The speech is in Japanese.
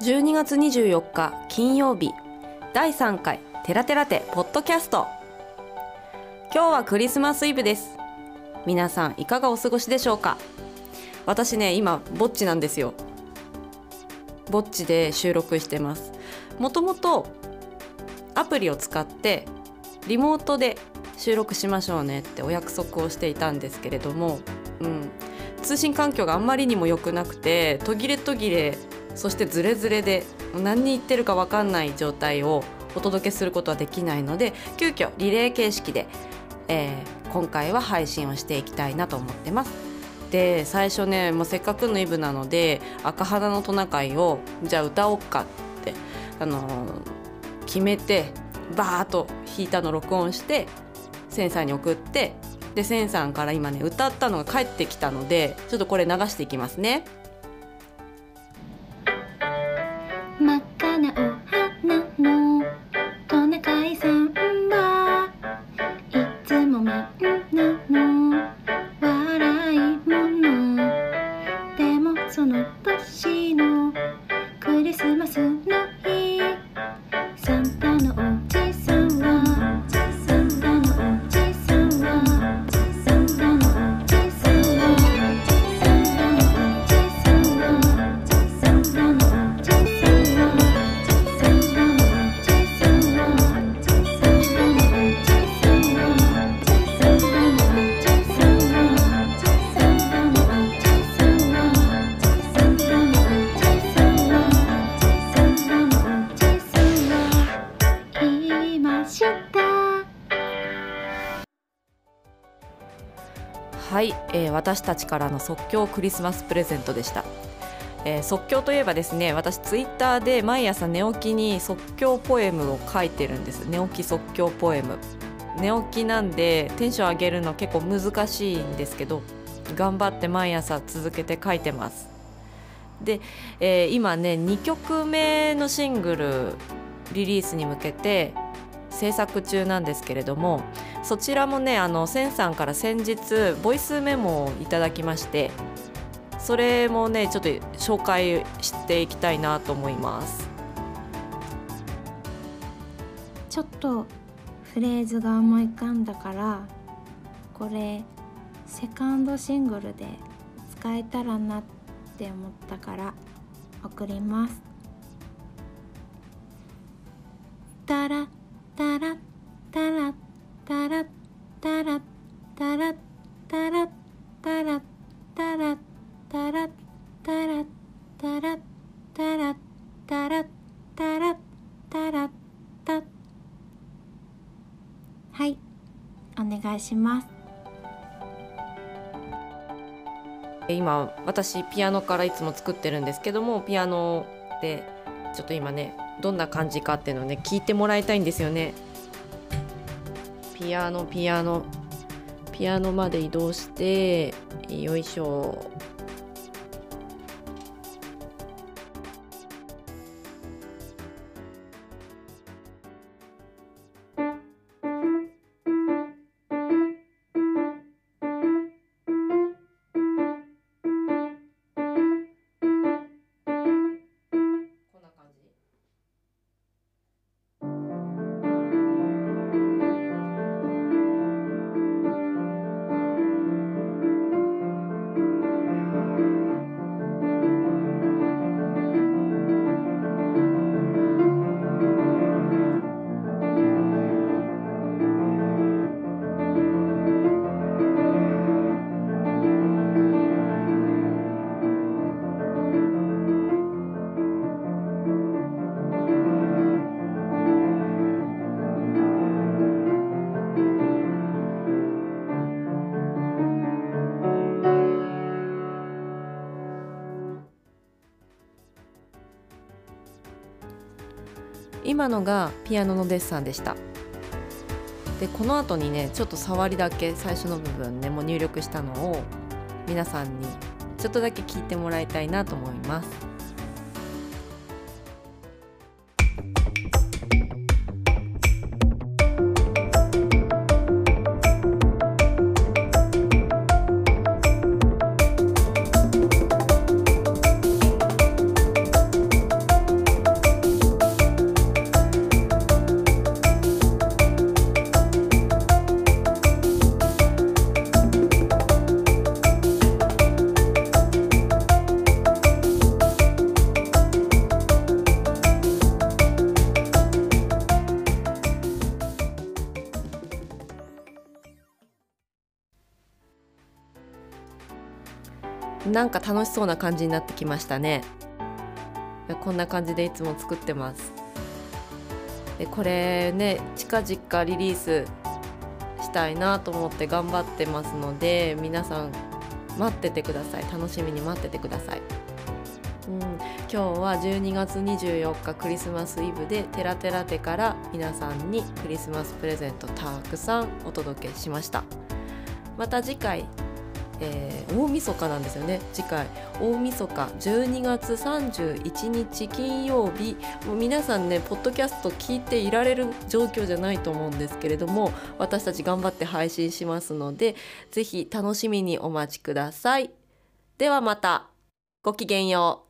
12月24日金曜日第3回テラテラテポッドキャスト。今日はクリスマスイブです。皆さんいかがお過ごしでしょうか？私ね今ぼっちなんですよ。ぼっちで収録してます。もともとアプリを使ってリモートで収録しましょうねってお約束をしていたんですけれども、うん、通信環境があんまりにも良くなくて途切れ途切れそしてズレズレで何に言ってるか分かんない状態をお届けすることはできないので急遽リレー形式で、えー、今回は配信をしていきたいなと思ってます。で最初ねもうせっかくのイブなので「赤肌のトナカイ」をじゃあ歌おうかって、あのー、決めてバーッと弾いたの録音してセンサーに送ってでセンさんから今ね歌ったのが帰ってきたのでちょっとこれ流していきますね。のトナカイさんはいつもみんなの。わらいもの。でもそのとしははいえー、私たちからの即興クリスマスプレゼントでした、えー、即興といえばですね私ツイッターで毎朝寝起きに即興ポエムを書いてるんです。寝起き即興ポエム。寝起きなんでテンション上げるの結構難しいんですけど頑張って毎朝続けて書いてます。で、えー、今ね2曲目のシングルリリースに向けて制作中なんですけれどもそちらもねあのセンさんから先日ボイスメモをいただきましてそれもねちょっと紹介していきたいなと思います。ちょっとフレーズが思い浮かんだからこれセカンドシングルで使えたらなって思ったから送ります。タラタラタラタラタはい。お願いします。今私ピアノからいつも作ってるんですけどもピアノでちょっと今ねどんな感じかっていうのをね聞いてもらいたいんですよね。ピアノピアノ。ピアノまで移動してよいしょ。今のがピアノのデッサンでした。でこの後にねちょっと触りだけ最初の部分ねも入力したのを皆さんにちょっとだけ聞いてもらいたいなと思います。なんか楽しそうな感じになってきましたね。こんな感じでいつも作ってます。でこれね近々リリースしたいなと思って頑張ってますので皆さん待っててください。楽しみに待っててください、うん、今日は12月24日クリスマスイブでテラテラテから皆さんにクリスマスプレゼントたくさんお届けしました。また次回えー、大晦日なんですよね。次回大晦日12月31日金曜日。もう皆さんねポッドキャスト聞いていられる状況じゃないと思うんですけれども私たち頑張って配信しますのでぜひ楽しみにお待ちください。ではまた。ごきげんよう。